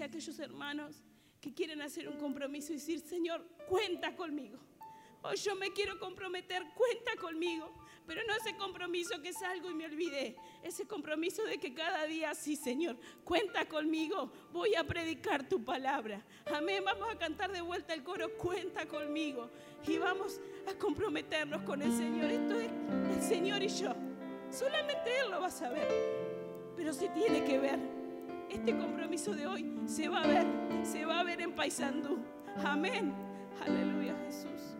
sé, aquellos hermanos que quieren hacer un compromiso y decir, Señor, cuenta conmigo. O yo me quiero comprometer, cuenta conmigo. Pero no ese compromiso que salgo y me olvidé. Ese compromiso de que cada día, sí, Señor, cuenta conmigo. Voy a predicar tu palabra. Amén. Vamos a cantar de vuelta el coro, cuenta conmigo. Y vamos a comprometernos con el Señor. Esto es el Señor y yo. Solamente Él lo va a saber. Pero se tiene que ver. Este compromiso de hoy se va a ver. Se va a ver en Paisandú. Amén. Aleluya, Jesús.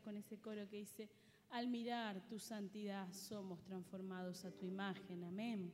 Con ese coro que dice, al mirar tu santidad somos transformados a tu imagen. Amén.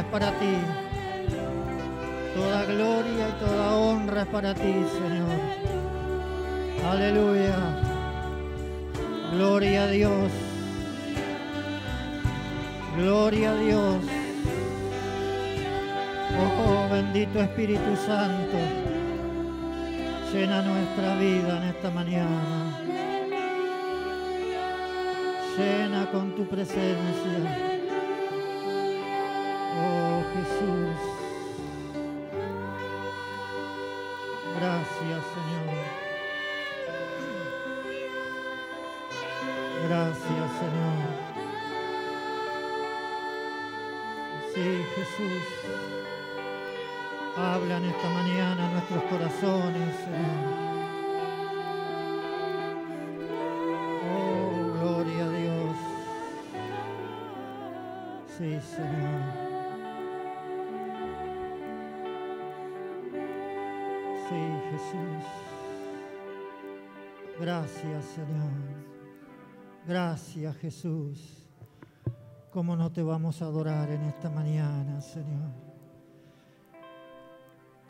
Es para ti. Toda gloria y toda honra es para ti, Señor. Aleluya. Gloria a Dios. Gloria a Dios. Oh, bendito Espíritu Santo. Llena nuestra vida en esta mañana. Llena con tu presencia. Gracias Señor. Señor. Gracias, Jesús. ¿Cómo no te vamos a adorar en esta mañana, Señor?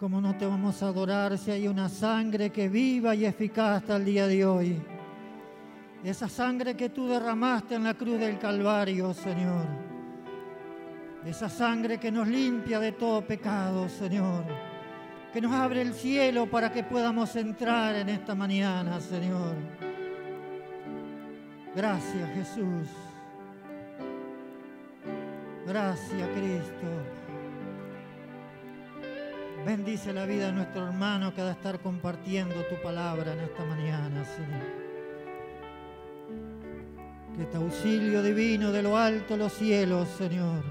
¿Cómo no te vamos a adorar si hay una sangre que viva y eficaz hasta el día de hoy? Esa sangre que tú derramaste en la cruz del Calvario, Señor. Esa sangre que nos limpia de todo pecado, Señor. Que nos abre el cielo para que podamos entrar en esta mañana, Señor. Gracias, Jesús. Gracias, Cristo. Bendice la vida de nuestro hermano que ha de estar compartiendo tu palabra en esta mañana, Señor. Que tu auxilio divino de lo alto los cielos, Señor.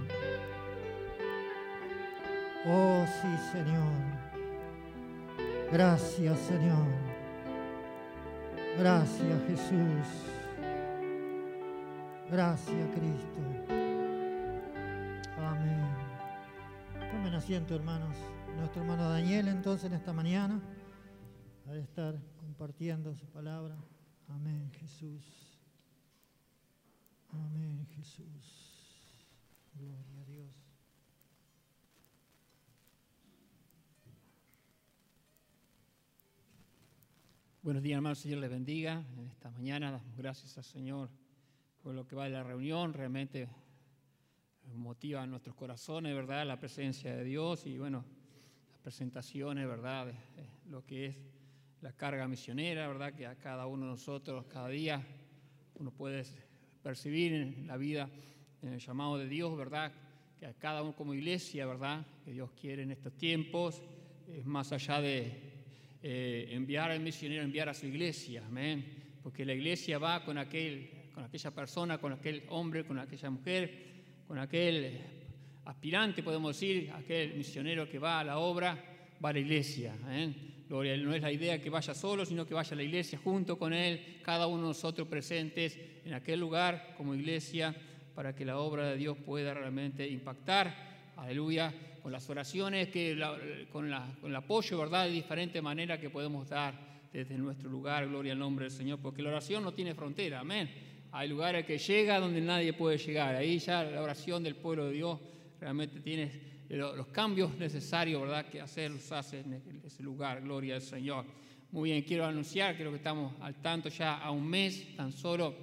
Oh, sí, Señor. Gracias, Señor. Gracias, Jesús. Gracias, Cristo. Amén. Tomen asiento, hermanos. Nuestro hermano Daniel, entonces, en esta mañana, ha de estar compartiendo su palabra. Amén, Jesús. Amén, Jesús. Gloria a Dios. Buenos días, hermanos. Señor les bendiga. En esta mañana damos gracias al Señor por lo que va de la reunión. Realmente motiva nuestros corazones, ¿verdad? La presencia de Dios y, bueno, las presentaciones, ¿verdad? Lo que es la carga misionera, ¿verdad? Que a cada uno de nosotros, cada día, uno puede percibir en la vida, en el llamado de Dios, ¿verdad? Que a cada uno como iglesia, ¿verdad? Que Dios quiere en estos tiempos, es más allá de eh, enviar al misionero, enviar a su iglesia, amén. Porque la iglesia va con, aquel, con aquella persona, con aquel hombre, con aquella mujer, con aquel aspirante, podemos decir, aquel misionero que va a la obra, va a la iglesia. Gloria, no es la idea que vaya solo, sino que vaya a la iglesia junto con él, cada uno de nosotros presentes en aquel lugar como iglesia, para que la obra de Dios pueda realmente impactar. Aleluya con las oraciones, que con, la, con, el apoyo, ¿verdad? De diferentes maneras que podemos dar desde nuestro lugar, gloria al nombre del Señor, porque la oración no tiene frontera, amén. Hay lugares que llega donde nadie puede llegar, ahí ya la oración del pueblo de Dios realmente tiene los cambios necesarios, ¿verdad? Que hacer los hace en ese lugar, gloria al Señor. Muy bien, quiero anunciar, creo que estamos al tanto ya a un mes, tan solo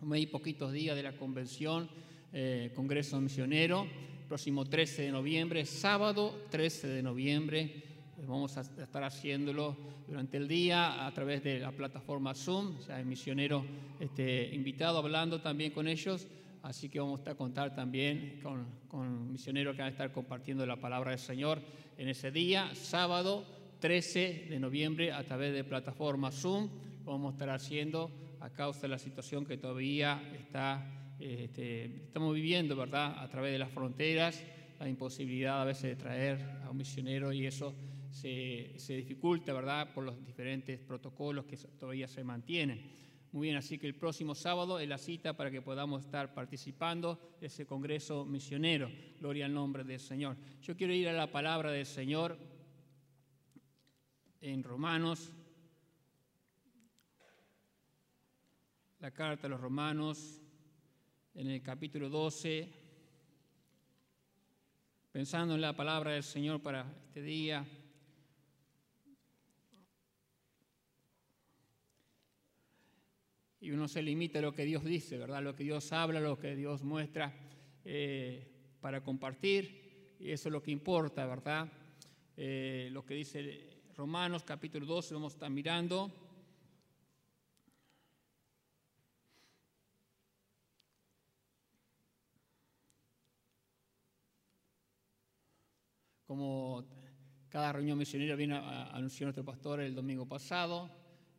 un mes y poquitos días de la convención, eh, Congreso Misionero próximo 13 de noviembre, sábado 13 de noviembre. Vamos a estar haciéndolo durante el día a través de la plataforma Zoom. Ya hay misionero este, invitado hablando también con ellos. Así que vamos a contar también con, con misioneros que van a estar compartiendo la palabra del Señor en ese día, sábado 13 de noviembre, a través de plataforma Zoom. Vamos a estar haciendo a causa de la situación que todavía está este, estamos viviendo, ¿verdad?, a través de las fronteras, la imposibilidad a veces de traer a un misionero y eso se, dificulta, ¿verdad?, por los diferentes protocolos que todavía se mantienen. Muy bien, así que el próximo sábado es la cita para que podamos estar participando de ese Congreso Misionero. Gloria al nombre del Señor. Yo quiero ir a la palabra del Señor en Romanos, la carta a los romanos en el capítulo 12, pensando en la palabra del Señor para este día. Y uno se limita a lo que Dios dice, ¿verdad? Lo que Dios habla, lo que Dios muestra eh, para compartir. Y eso es lo que importa, ¿verdad? Eh, lo que dice Romanos capítulo 12, vamos a estar mirando. Como cada reunión misionera viene a anunciar nuestro pastor el domingo pasado,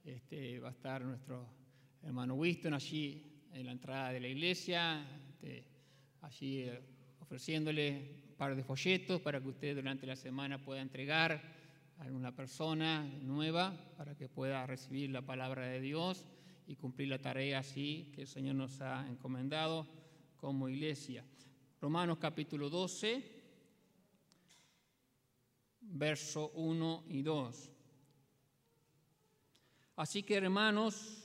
este, va a estar nuestro hermano Winston allí en la entrada de la iglesia, este, allí eh, ofreciéndole un par de folletos para que usted durante la semana pueda entregar a alguna persona nueva para que pueda recibir la palabra de Dios y cumplir la tarea así que el Señor nos ha encomendado como iglesia. Romanos capítulo 12 verso 1 y 2. Así que hermanos,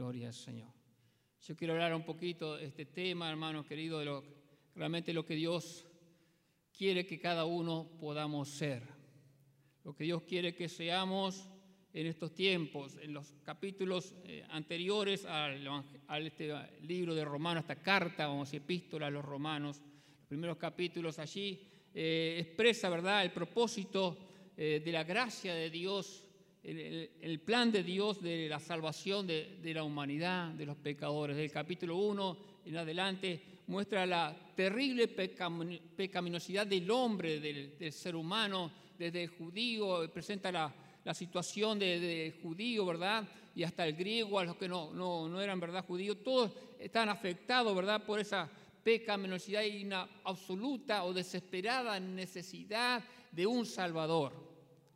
Gloria al Señor. Yo quiero hablar un poquito de este tema, hermanos queridos, de lo, realmente lo que Dios quiere que cada uno podamos ser. Lo que Dios quiere que seamos en estos tiempos. En los capítulos eh, anteriores al, este libro de Romanos, esta carta, vamos, epístola a los romanos, los primeros capítulos allí eh, expresa, ¿verdad?, el propósito eh, de la gracia de Dios, el, plan de Dios de la salvación de, la humanidad, de los pecadores. Del capítulo 1 en adelante muestra la terrible pecaminosidad del hombre, del, ser humano, desde el judío, presenta la, situación del de judío, ¿verdad? Y hasta el griego, a los que no, no, no eran, ¿verdad?, judíos, todos están afectados, ¿verdad?, por esa pecaminosidad y una absoluta o desesperada necesidad de un Salvador.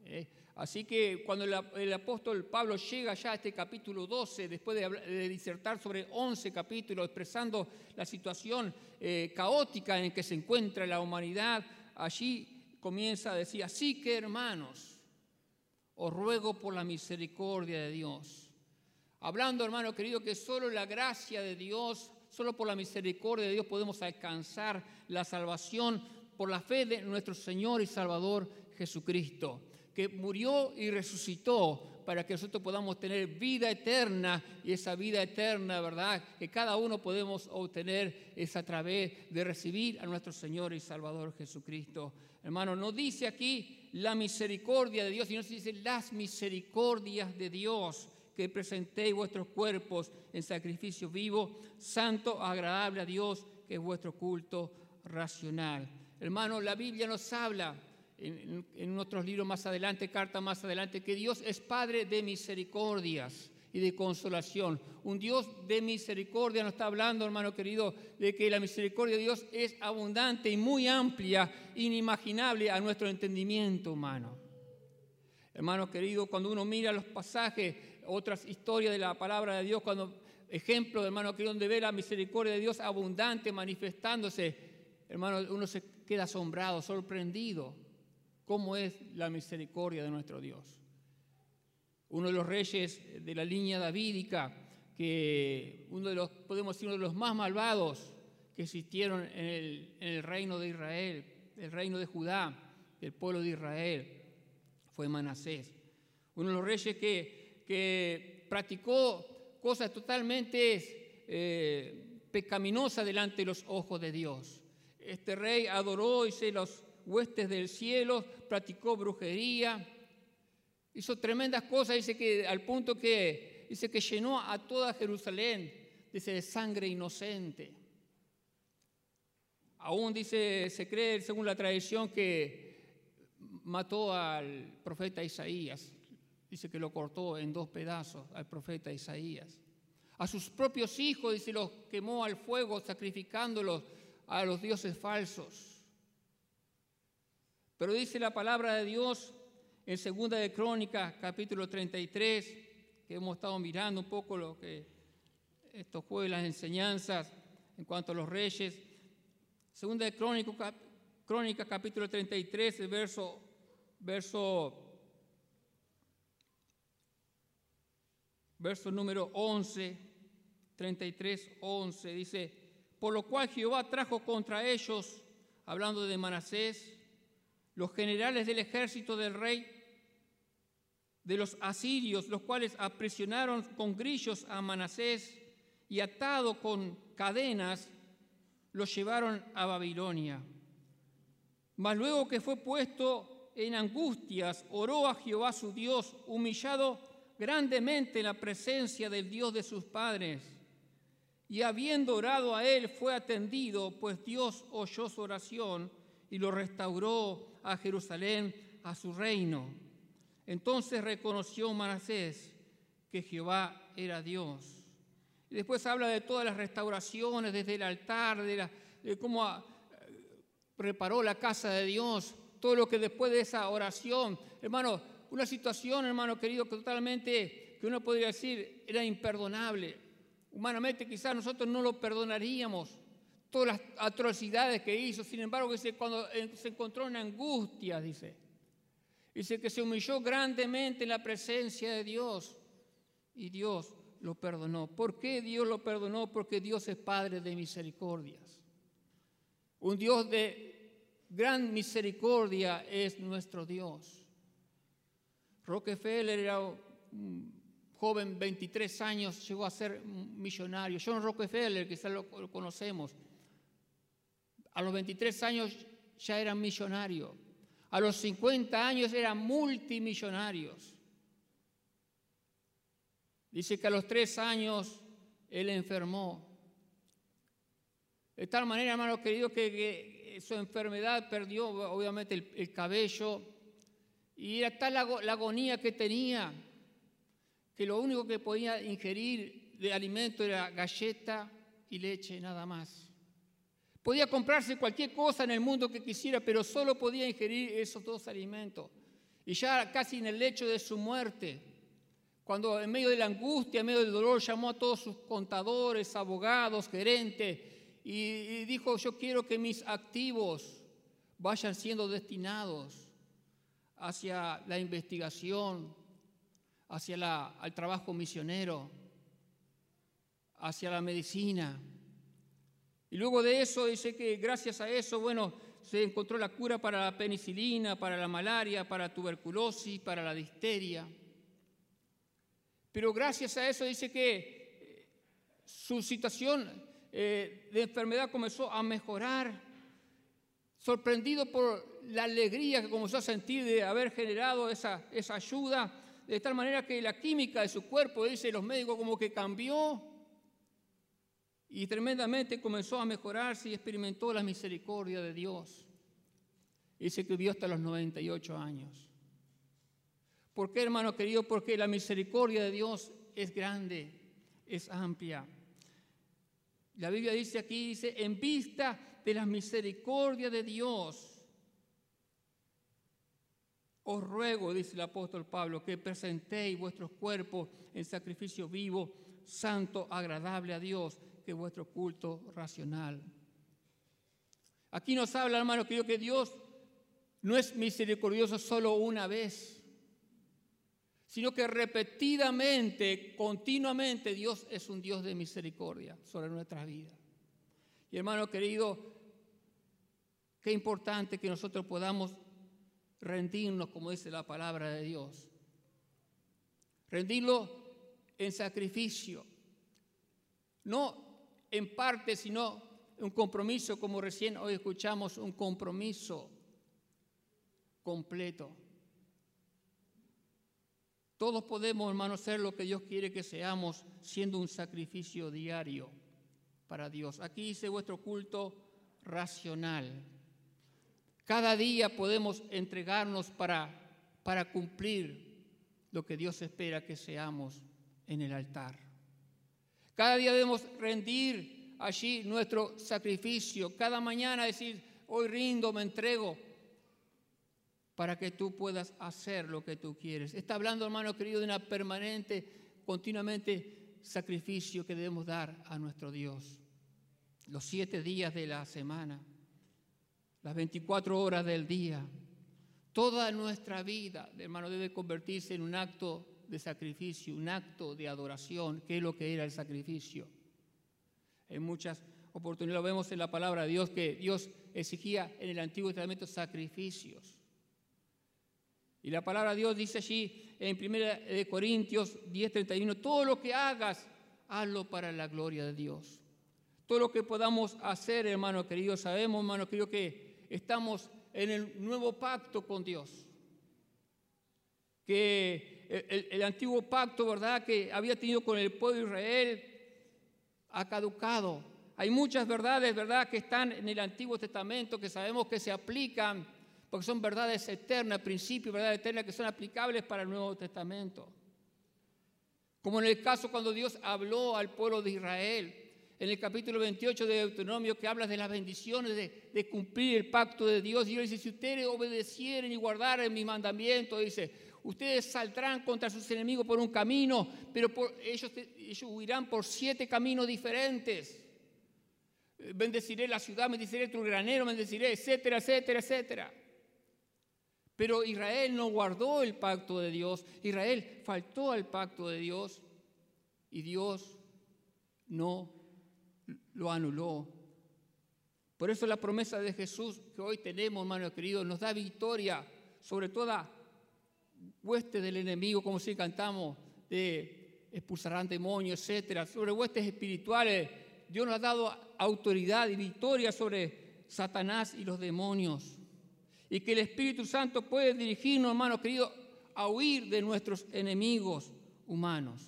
¿eh? Así que cuando el, apóstol Pablo llega ya a este capítulo 12, después de, disertar sobre 11 capítulos, expresando la situación eh, caótica en que se encuentra la humanidad, allí comienza a decir, así que hermanos, os ruego por la misericordia de Dios. Hablando, hermano querido, que solo la gracia de Dios Solo por la misericordia de Dios podemos alcanzar la salvación por la fe de nuestro Señor y Salvador Jesucristo, que murió y resucitó para que nosotros podamos tener vida eterna y esa vida eterna, ¿verdad? Que cada uno podemos obtener es a través de recibir a nuestro Señor y Salvador Jesucristo. Hermano, no dice aquí la misericordia de Dios, sino dice las misericordias de Dios que presentéis vuestros cuerpos en sacrificio vivo, santo, agradable a Dios, que es vuestro culto racional. Hermano, la Biblia nos habla en, otros libros más adelante, carta más adelante, que Dios es Padre de misericordias y de consolación. Un Dios de misericordia nos está hablando, hermano querido, de que la misericordia de Dios es abundante y muy amplia, inimaginable a nuestro entendimiento humano. Hermano querido, cuando uno mira los pasajes otras historias de la palabra de Dios, cuando ejemplo, hermano, que donde ve la misericordia de Dios abundante manifestándose, hermano, uno se queda asombrado, sorprendido, cómo es la misericordia de nuestro Dios. Uno de los reyes de la línea davídica, que uno de los, podemos decir, uno de los más malvados que existieron en el, reino de Israel, el reino de Judá, el pueblo de Israel, fue Manasés. Uno de los reyes que que practicó cosas totalmente eh, pecaminosas delante de los ojos de Dios. Este rey adoró, hizo los huestes del cielo, practicó brujería, hizo tremendas cosas, dice que al punto que dice que llenó a toda Jerusalén de sangre inocente. Aún dice, se cree según la tradición que mató al profeta Isaías dice que lo cortó en dos pedazos al profeta Isaías. A sus propios hijos se los quemó al fuego, sacrificándolos a los dioses falsos. Pero dice la palabra de Dios en Segunda de Crónicas, capítulo 33, que hemos estado mirando un poco lo que estos jueves las enseñanzas en cuanto a los reyes. Segunda de Crónicas, Crónica, capítulo 33, el verso, verso, verso número 11, 33, 11, dice, por lo cual Jehová trajo contra ellos, hablando de Manasés, los generales del ejército del rey, de los asirios, los cuales aprisionaron con grillos a Manasés y atado con cadenas, los llevaron a Babilonia. Mas luego que fue puesto en angustias, oró a Jehová su Dios, humillado grandemente en la presencia del Dios de sus padres. Y habiendo orado a él, fue atendido, pues Dios oyó su oración y lo restauró a Jerusalén, a su reino. Entonces reconoció Manasés que Jehová era Dios. Y después habla de todas las restauraciones, desde el altar, de, de cómo preparó la casa de Dios, todo lo que después de esa oración, hermano, una situación, hermano querido, que totalmente, que uno podría decir, era imperdonable. Humanamente quizás nosotros no lo perdonaríamos, todas las atrocidades que hizo, sin embargo, dice, cuando eh, se encontró en angustia, dice, dice que se humilló grandemente en la presencia de Dios y Dios lo perdonó. ¿Por qué Dios lo perdonó? Porque Dios es Padre de misericordias. Un Dios de gran misericordia es nuestro Dios. Rockefeller era un joven, 23 años, llegó a ser millonario. John Rockefeller, quizás lo conocemos. A los 23 años ya era millonario. A los 50 años eran multimillonarios. Dice que a los tres años él enfermó de tal manera, hermano querido, que, su enfermedad perdió obviamente el, cabello y era tal la, la agonía que tenía que lo único que podía ingerir de alimento era galleta y leche, nada más. Podía comprarse cualquier cosa en el mundo que quisiera, pero solo podía ingerir esos dos alimentos. Y ya casi en el lecho de su muerte, cuando en medio de la angustia, en medio del dolor, llamó a todos sus contadores, abogados, gerentes, y, dijo, yo quiero que mis activos vayan siendo destinados hacia la investigación, hacia el trabajo misionero, hacia la medicina. Y luego de eso dice que gracias a eso, bueno, se encontró la cura para la penicilina, para la malaria, para la tuberculosis, para la disteria. Pero gracias a eso dice que eh, su situación eh, de enfermedad comenzó a mejorar, sorprendido por la alegría que comenzó a sentir de haber generado esa, esa ayuda, de tal manera que la química de su cuerpo, dice los médicos, como que cambió y tremendamente comenzó a mejorarse y experimentó la misericordia de Dios. Y se vivió hasta los 98 años. ¿Por qué, hermano querido? Porque la misericordia de Dios es grande, es amplia. La Biblia dice aquí, dice, en vista de la misericordia de Dios, os ruego, dice el apóstol Pablo, que presentéis vuestros cuerpos en sacrificio vivo, santo, agradable a Dios, que es vuestro culto racional. Aquí nos habla, hermano querido, que Dios no es misericordioso solo una vez sino que repetidamente, continuamente, Dios es un Dios de misericordia sobre nuestras vidas. Y hermano querido, qué importante que nosotros podamos rendirnos, como dice la palabra de Dios. Rendirlo en sacrificio, no en parte, sino un compromiso, como recién hoy escuchamos, un compromiso completo. Todos podemos, hermanos, ser lo que Dios quiere que seamos, siendo un sacrificio diario para Dios. Aquí dice vuestro culto racional. Cada día podemos entregarnos para, para cumplir lo que Dios espera que seamos en el altar. Cada día debemos rendir allí nuestro sacrificio. Cada mañana decir, hoy rindo, me entrego, para que tú puedas hacer lo que tú quieres. Está hablando, hermano querido, de una permanente, continuamente sacrificio que debemos dar a nuestro Dios. Los siete días de la semana, las 24 horas del día, toda nuestra vida, hermano, debe convertirse en un acto de sacrificio, un acto de adoración, que es lo que era el sacrificio. En muchas oportunidades lo vemos en la palabra de Dios que Dios exigía en el Antiguo Testamento sacrificios. Y la palabra de Dios dice allí en 1 Corintios 10:31, todo lo que hagas, hazlo para la gloria de Dios. Todo lo que podamos hacer, hermano querido, sabemos, hermano querido, que estamos en el nuevo pacto con Dios. Que el, antiguo pacto, ¿verdad?, que había tenido con el pueblo de Israel, ha caducado. Hay muchas verdades, ¿verdad?, que están en el Antiguo Testamento que sabemos que se aplican, porque son verdades eternas, principios, verdades eternas que son aplicables para el Nuevo Testamento. Como en el caso cuando Dios habló al pueblo de Israel, en el capítulo 28 de Deuteronomio, que habla de las bendiciones de, cumplir el pacto de Dios. Y Dios dice, si ustedes obedecieren y guardaren mi mandamiento, dice, Ustedes saldrán contra sus enemigos por un camino, pero ellos, ellos huirán por siete caminos diferentes. Eh, bendeciré la ciudad, bendeciré tu granero, bendeciré, etcétera, etcétera, etcétera. Pero Israel no guardó el pacto de Dios. Israel faltó al pacto de Dios y Dios no lo anuló. Por eso la promesa de Jesús que hoy tenemos, hermano querido, nos da victoria sobre toda huestes del enemigo, como si cantamos, de expulsarán demonios, etcétera, sobre huestes espirituales. Dios nos ha dado autoridad y victoria sobre Satanás y los demonios. Y que el Espíritu Santo puede dirigirnos, hermanos queridos, a huir de nuestros enemigos humanos.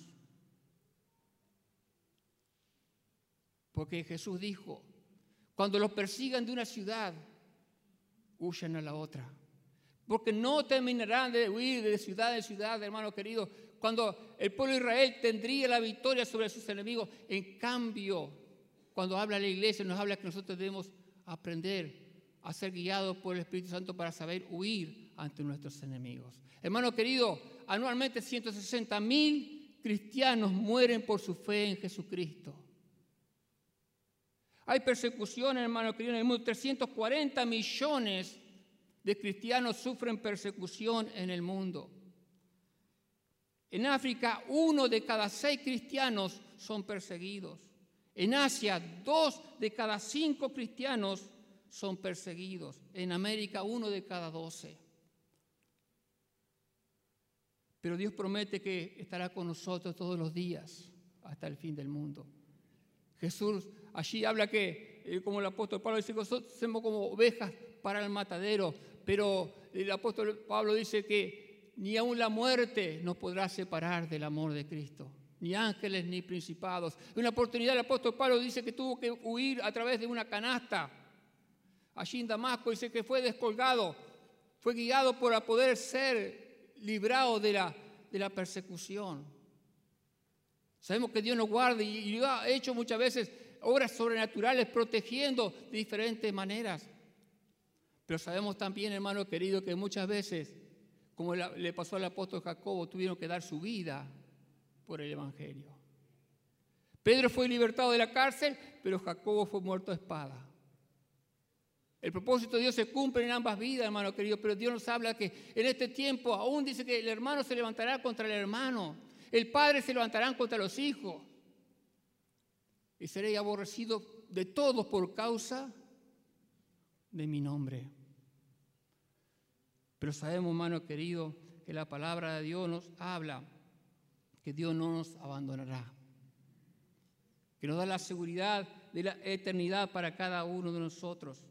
Porque Jesús dijo, cuando los persigan de una ciudad, huyan a la otra porque no terminarán de huir de ciudad en ciudad, hermano querido, cuando el pueblo de Israel tendría la victoria sobre sus enemigos. En cambio, cuando habla la iglesia, nos habla que nosotros debemos aprender a ser guiados por el Espíritu Santo para saber huir ante nuestros enemigos. Hermano querido, anualmente 160 mil cristianos mueren por su fe en Jesucristo. Hay persecución, hermano querido, en el mundo, 340 millones de cristianos sufren persecución en el mundo. En África, uno de cada seis cristianos son perseguidos. En Asia, dos de cada cinco cristianos son perseguidos. En América, uno de cada doce. Pero Dios promete que estará con nosotros todos los días hasta el fin del mundo. Jesús allí habla que, eh, como el apóstol Pablo dice, somos como ovejas para el matadero, pero el apóstol Pablo dice que ni aun la muerte nos podrá separar del amor de Cristo, ni ángeles ni principados. En una oportunidad el apóstol Pablo dice que tuvo que huir a través de una canasta. Allí en Damasco dice que fue descolgado, fue guiado para poder ser librado de la, de la persecución. Sabemos que Dios nos guarda y, y ha hecho muchas veces obras sobrenaturales protegiendo de diferentes maneras. Pero sabemos también, hermano querido, que muchas veces, como le pasó al apóstol Jacobo, tuvieron que dar su vida por el Evangelio. Pedro fue libertado de la cárcel, pero Jacobo fue muerto a espada. El propósito de Dios se cumple en ambas vidas, hermano querido, pero Dios nos habla que en este tiempo aún dice que el hermano se levantará contra el hermano, el padre se levantará contra los hijos, y seréis aborrecidos de todos por causa de mi nombre. Pero sabemos, hermano querido, que la palabra de Dios nos habla que Dios no nos abandonará, que nos da la seguridad de la eternidad para cada uno de nosotros.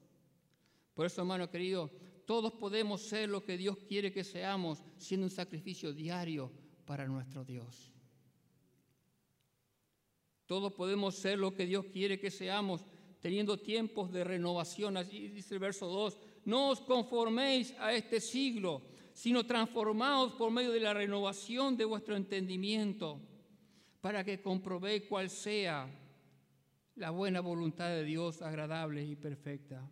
Por eso, hermano querido, todos podemos ser lo que Dios quiere que seamos, siendo un sacrificio diario para nuestro Dios. Todos podemos ser lo que Dios quiere que seamos, teniendo tiempos de renovación. Así dice el verso 2, no os conforméis a este siglo, sino transformaos por medio de la renovación de vuestro entendimiento, para que comprobéis cuál sea la buena voluntad de Dios agradable y perfecta.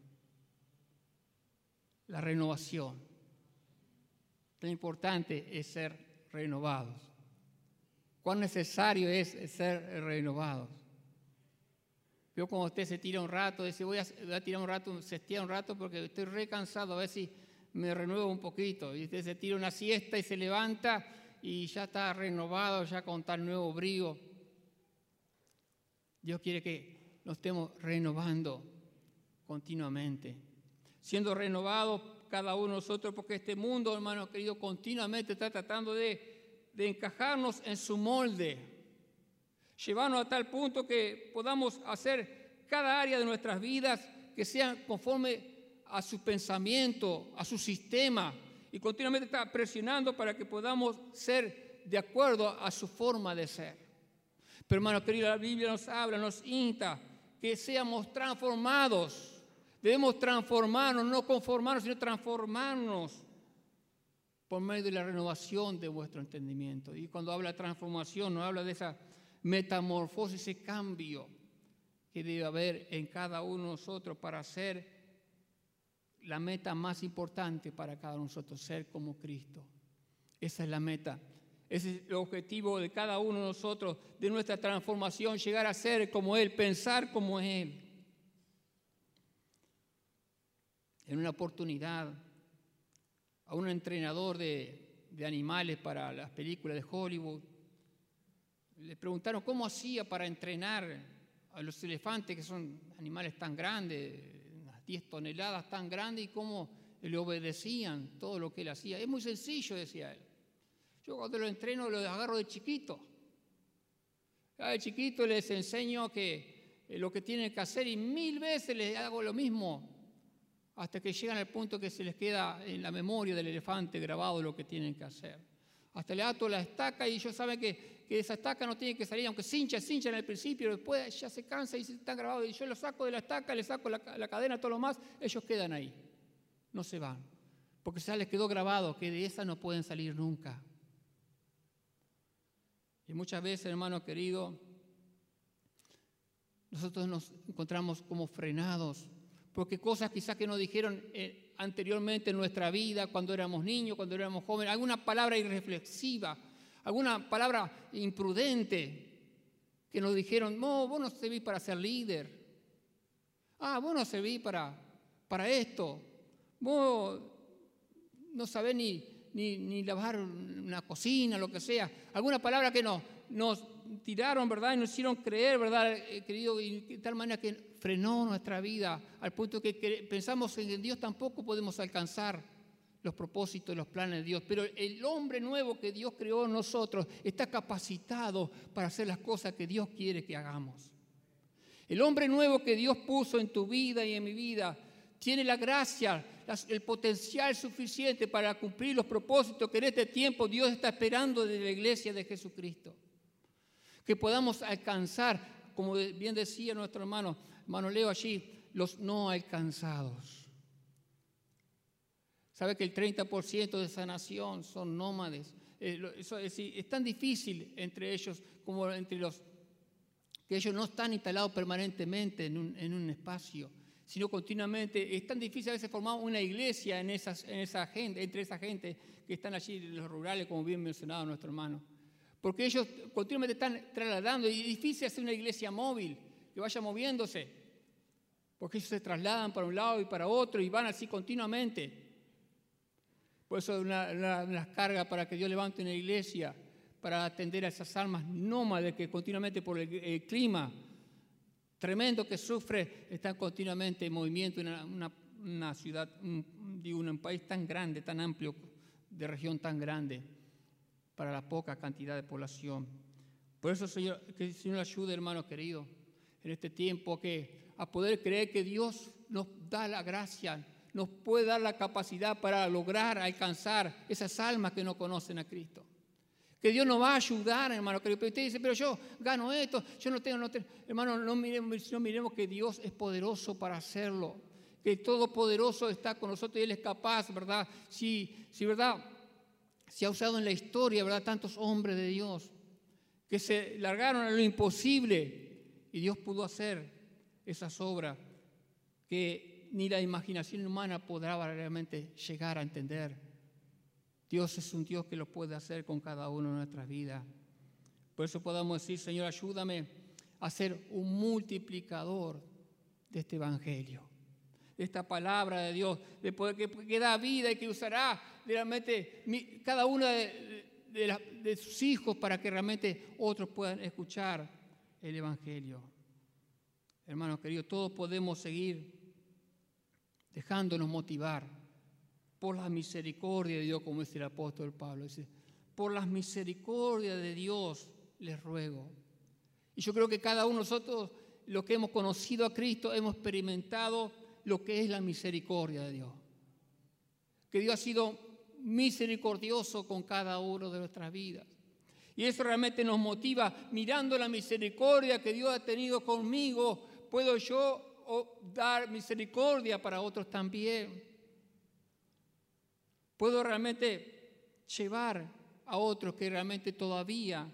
La renovación. Tan importante es ser renovados. Cuán necesario es ser renovados. Yo cuando usted se tira un rato, dice voy a, voy a tirar un rato, se estira un rato porque estoy re cansado, a ver si me renuevo un poquito. Y usted se tira una siesta y se levanta y ya está renovado, ya con tal nuevo brío. Dios quiere que nos estemos renovando continuamente, siendo renovados cada uno de nosotros, porque este mundo, hermano querido, continuamente está tratando de, de encajarnos en su molde, llevarnos a tal punto que podamos hacer cada área de nuestras vidas que sean conforme a su pensamiento, a su sistema, y continuamente está presionando para que podamos ser de acuerdo a su forma de ser. Pero hermano querido, la Biblia nos habla, nos insta que seamos transformados. Debemos transformarnos, no conformarnos, sino transformarnos por medio de la renovación de vuestro entendimiento. Y cuando habla de transformación, no habla de esa metamorfosis, ese cambio que debe haber en cada uno de nosotros para ser la meta más importante para cada uno de nosotros, ser como Cristo. Esa es la meta. Ese es el objetivo de cada uno de nosotros, de nuestra transformación, llegar a ser como Él, pensar como Él. En una oportunidad, a un entrenador de, de animales para las películas de Hollywood, le preguntaron cómo hacía para entrenar a los elefantes, que son animales tan grandes, 10 toneladas tan grandes y cómo le obedecían todo lo que él hacía. Es muy sencillo, decía él. Yo cuando lo entreno lo agarro de chiquito. De chiquito les enseño que eh, lo que tienen que hacer y mil veces les hago lo mismo hasta que llegan al punto que se les queda en la memoria del elefante grabado lo que tienen que hacer. Hasta le ato la estaca y ellos saben que, que esa estaca no tiene que salir, aunque cincha, cincha en el principio, después ya se cansa y está grabado. Y yo lo saco de la estaca, le saco la, la cadena, todo lo más, ellos quedan ahí, no se van. Porque ya les quedó grabado que de esa no pueden salir nunca. Y muchas veces, hermano querido, nosotros nos encontramos como frenados, porque cosas quizás que nos dijeron eh, anteriormente en nuestra vida, cuando éramos niños, cuando éramos jóvenes, alguna palabra irreflexiva, alguna palabra imprudente que nos dijeron, no, vos no servís para ser líder, ah, vos no servís para, para esto, vos no sabés ni, ni, lavar una cocina, lo que sea, alguna palabra que nos, nos tiraron, ¿verdad? Y nos hicieron creer, ¿verdad, eh, querido? De tal manera que frenó nuestra vida al punto que pensamos que en Dios tampoco podemos alcanzar los propósitos y los planes de Dios. Pero el hombre nuevo que Dios creó en nosotros está capacitado para hacer las cosas que Dios quiere que hagamos. El hombre nuevo que Dios puso en tu vida y en mi vida tiene la gracia, el potencial suficiente para cumplir los propósitos que en este tiempo Dios está esperando de la iglesia de Jesucristo. Que podamos alcanzar, como bien decía nuestro hermano, hermano Leo allí, los no alcanzados. ¿Sabe que el 30% de esa nación son nómades? Eh, es, tan difícil entre ellos como entre los que ellos no están instalados permanentemente en un, espacio, sino continuamente. Es tan difícil a veces formar una iglesia en, esas, en esa gente, entre esa gente que están allí, los rurales, como bien mencionado nuestro hermano. Porque ellos continuamente están trasladando y es difícil hacer una iglesia móvil que vaya moviéndose, porque ellos se trasladan para un lado y para otro y van así continuamente. Por eso una, una, carga para que Dios levante una iglesia para atender a esas almas nómades que continuamente por el, clima tremendo que sufre están continuamente en movimiento en una, una ciudad, un, un país tan grande, tan amplio, de región tan grande, para la poca cantidad de población. Por eso, Señor, que el Señor ayude, hermano querido en este tiempo que a poder creer que Dios nos da la gracia, nos puede dar la capacidad para lograr alcanzar esas almas que no conocen a Cristo. Que Dios nos va a ayudar, hermano. Que usted dice, pero yo gano esto, yo no tengo, no tengo. Hermano, no miremos, no miremos que Dios es poderoso para hacerlo. Que el Todopoderoso está con nosotros y Él es capaz, ¿verdad? Si, si ¿verdad? Se ha usado en la historia, ¿verdad? Tantos hombres de Dios que se largaron a lo imposible y Dios pudo hacer esas obras que ni la imaginación humana podrá realmente llegar a entender. Dios es un Dios que lo puede hacer con cada uno de nuestras vidas. Por eso podamos decir, Señor, ayúdame a ser un multiplicador de este Evangelio, de esta palabra de Dios, de poder que, da vida y que usará realmente cada uno de, de sus hijos para que realmente otros puedan escuchar el Evangelio. Hermanos queridos, todos podemos seguir dejándonos motivar por la misericordia de Dios, como dice el apóstol Pablo. Dice, por las misericordias de Dios les ruego. Y yo creo que cada uno de nosotros, los que hemos conocido a Cristo, hemos experimentado lo que es la misericordia de Dios. Que Dios ha sido misericordioso con cada uno de nuestras vidas. Y eso realmente nos motiva, mirando la misericordia que Dios ha tenido conmigo, puedo yo dar misericordia para otros también. Puedo realmente llevar a otros que realmente todavía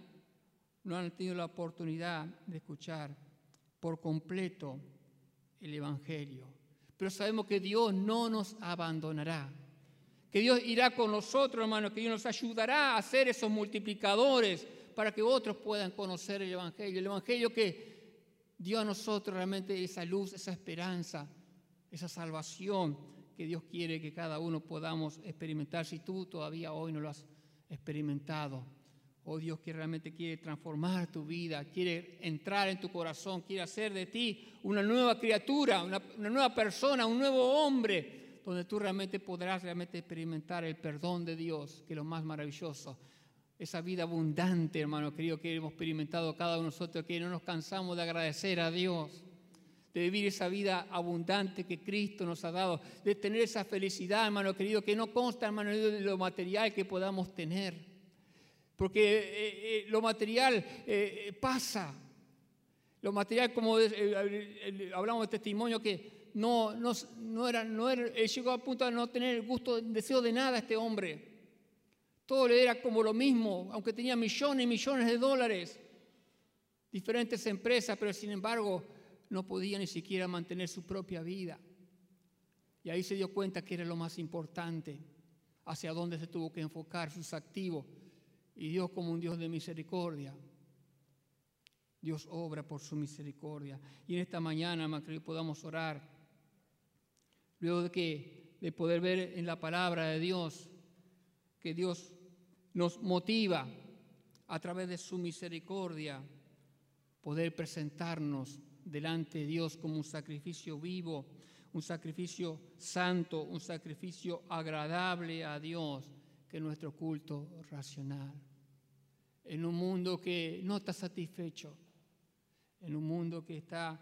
no han tenido la oportunidad de escuchar por completo el Evangelio. Pero sabemos que Dios no nos abandonará, que Dios irá con nosotros, hermanos, que Dios nos ayudará a ser esos multiplicadores para que otros puedan conocer el Evangelio. El Evangelio que dio a nosotros realmente esa luz, esa esperanza, esa salvación que Dios quiere que cada uno podamos experimentar si tú todavía hoy no lo has experimentado. Oh Dios que realmente quiere transformar tu vida, quiere entrar en tu corazón, quiere hacer de ti una nueva criatura, una, nueva persona, un nuevo hombre, donde tú realmente podrás realmente experimentar el perdón de Dios, que es lo más maravilloso. Esa vida abundante, hermano querido, que hemos experimentado cada uno de nosotros, que no nos cansamos de agradecer a Dios, de vivir esa vida abundante que Cristo nos ha dado, de tener esa felicidad, hermano querido, que no consta, hermano, de lo material que podamos tener porque eh, eh, lo material eh, pasa. Lo material, como hablamos de testimonio, que no, no, era, no era, llegó a punto de no tener el gusto, deseo de nada este hombre. Todo le era como lo mismo, aunque tenía millones y millones de dólares, diferentes empresas, pero sin embargo no podía ni siquiera mantener su propia vida. Y ahí se dio cuenta que era lo más importante, hacia dónde se tuvo que enfocar sus activos y Dios como un Dios de misericordia. Dios obra por su misericordia. Y en esta mañana, que podamos orar. Luego de que de poder ver en la palabra de Dios que Dios nos motiva a través de su misericordia poder presentarnos delante de Dios como un sacrificio vivo, un sacrificio santo, un sacrificio agradable a Dios, que es nuestro culto racional en un mundo que no está satisfecho, en un mundo que está,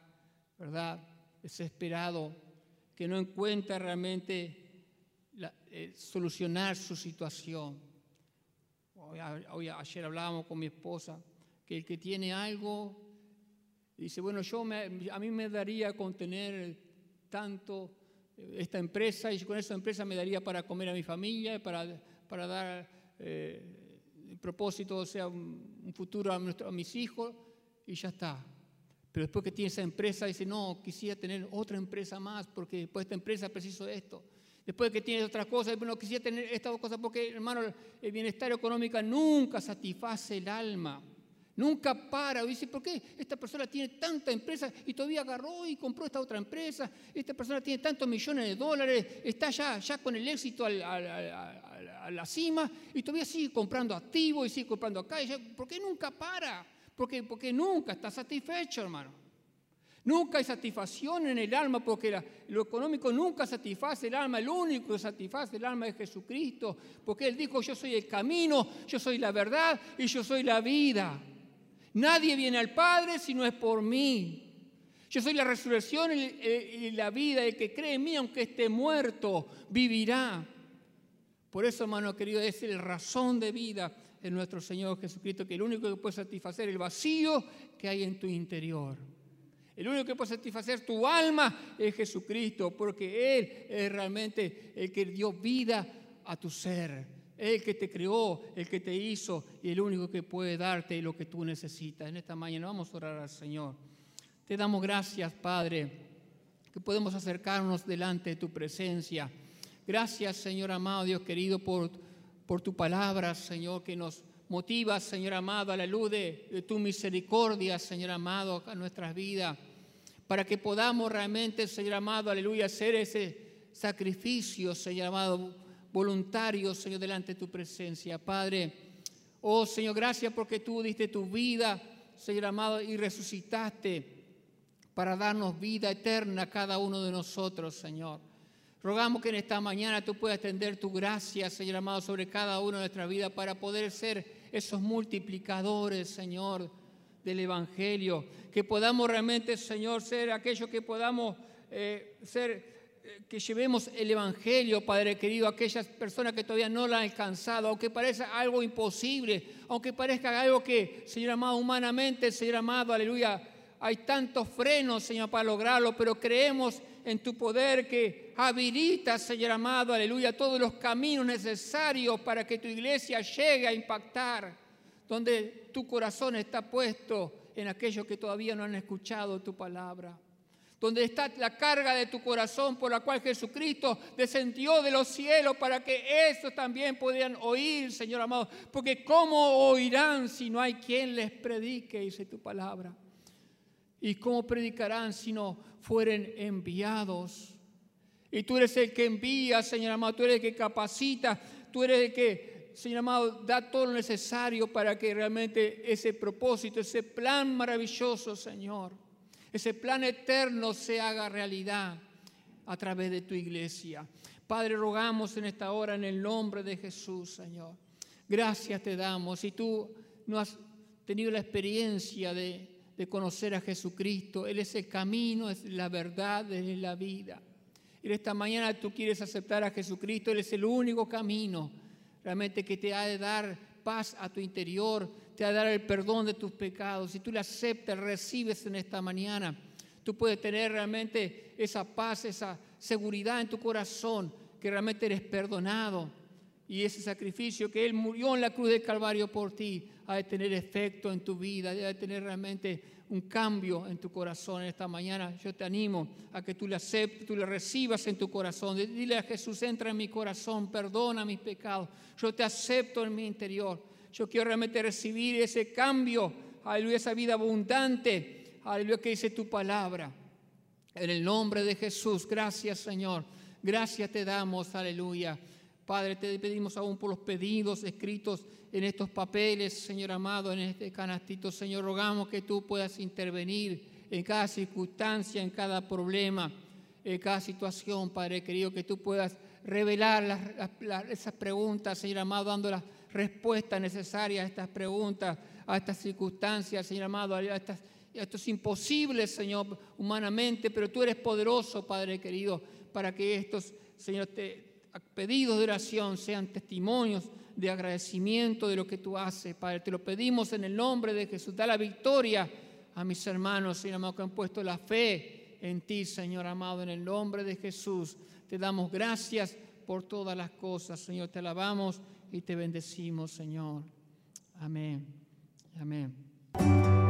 ¿verdad?, desesperado, que no encuentra realmente eh, solucionar su situación. Hoy, ayer hablábamos con mi esposa que el que tiene algo dice, bueno, yo a mí me daría con tener tanto eh, esta empresa y con esa empresa me daría para comer a mi familia, para, para dar... Eh, propósito sea un, futuro a, nuestro, a mis hijos y ya está. Pero después que tiene esa empresa, dice, no, quisiera tener otra empresa más porque después de esta empresa preciso esto. Después que tiene otras cosas, no quisiera tener esta cosa porque, hermano, el bienestar económico nunca satisface el alma. Nunca para. dice, ¿por qué esta persona tiene tanta empresa y todavía agarró y compró esta otra empresa? Esta persona tiene tantos millones de dólares, está ya, ya con el éxito a la cima y todavía sigue comprando activos y sigue comprando acá. ¿Por qué nunca para? Porque, porque nunca está satisfecho, hermano. Nunca hay satisfacción en el alma porque lo económico nunca satisface el alma. El único que satisface el alma es Jesucristo. Porque Él dijo, yo soy el camino, yo soy la verdad y yo soy la vida. Nadie viene al Padre si no es por mí. Yo soy la resurrección y la vida. El que cree en mí, aunque esté muerto, vivirá. Por eso, hermano querido, es la razón de vida en nuestro Señor Jesucristo, que el único que puede satisfacer el vacío que hay en tu interior. El único que puede satisfacer tu alma es Jesucristo, porque Él es realmente el que dio vida a tu ser, el que te creó, el que te hizo y el único que puede darte lo que tú necesitas. En esta mañana vamos a orar al Señor. Te damos gracias, Padre, que podemos acercarnos delante de tu presencia. Gracias, Señor amado, Dios querido, por, por tu palabra, Señor, que nos motiva, Señor amado, a la luz de, tu misericordia, Señor amado, a nuestras vidas, para que podamos realmente, Señor amado, aleluya, hacer ese sacrificio, Señor amado voluntario, Señor, delante de tu presencia. Padre, oh Señor, gracias porque tú diste tu vida, Señor amado, y resucitaste para darnos vida eterna a cada uno de nosotros, Señor. Rogamos que en esta mañana tú puedas extender tu gracia, Señor amado, sobre cada uno de nuestra vida para poder ser esos multiplicadores, Señor, del Evangelio. Que podamos realmente, Señor, ser aquellos que podamos eh, ser que llevemos el Evangelio, Padre querido, a aquellas personas que todavía no lo han alcanzado, aunque parezca algo imposible, aunque parezca algo que, Señor amado, humanamente, Señor amado, aleluya, hay tantos frenos, Señor, para lograrlo, pero creemos en tu poder que habilita, Señor amado, aleluya, todos los caminos necesarios para que tu iglesia llegue a impactar, donde tu corazón está puesto en aquellos que todavía no han escuchado tu palabra donde está la carga de tu corazón por la cual Jesucristo descendió de los cielos para que estos también pudieran oír, Señor amado. Porque ¿cómo oirán si no hay quien les predique, dice tu palabra? ¿Y cómo predicarán si no fueren enviados? Y tú eres el que envía, Señor amado, tú eres el que capacita, tú eres el que, Señor amado, da todo lo necesario para que realmente ese propósito, ese plan maravilloso, Señor, ese plan eterno se haga realidad a través de tu iglesia. Padre, rogamos en esta hora en el nombre de Jesús, Señor. Gracias te damos. Si tú no has tenido la experiencia de, conocer a Jesucristo, Él es el camino, es la verdad, es la vida. Y esta mañana tú quieres aceptar a Jesucristo, Él es el único camino realmente que te ha de dar paz a tu interior, te va a dar el perdón de tus pecados. Si tú le aceptas, recibes en esta mañana, tú puedes tener realmente esa paz, esa seguridad en tu corazón, que realmente eres perdonado. Y ese sacrificio que Él murió en la cruz del Calvario por ti ha de tener efecto en tu vida, ha de tener realmente un cambio en tu corazón esta mañana. Yo te animo a que tú le aceptes, tú le recibas en tu corazón. Dile a Jesús, entra en mi corazón, perdona mis pecados. Yo te acepto en mi interior. Yo quiero realmente recibir ese cambio, aleluya, esa vida abundante, aleluya, que dice tu palabra. En el nombre de Jesús, gracias Señor, gracias te damos, aleluya. Padre, te pedimos aún por los pedidos escritos en estos papeles, Señor amado, en este canastito, Señor, rogamos que tú puedas intervenir en cada circunstancia, en cada problema, en cada situación, Padre querido, que tú puedas revelar esas preguntas, Señor amado, dando las respuesta necesaria a estas preguntas, a estas circunstancias, Señor amado, a, estas, esto es imposible, Señor, humanamente, pero tú eres poderoso, Padre querido, para que estos, Señor, te, pedidos de oración sean testimonios de agradecimiento de lo que tú haces, Padre. Te lo pedimos en el nombre de Jesús. Da la victoria a mis hermanos, Señor amado, que han puesto la fe en ti, Señor amado, en el nombre de Jesús. Te damos gracias por todas las cosas, Señor. Te alabamos y te bendecimos, Señor. Amén. Amén.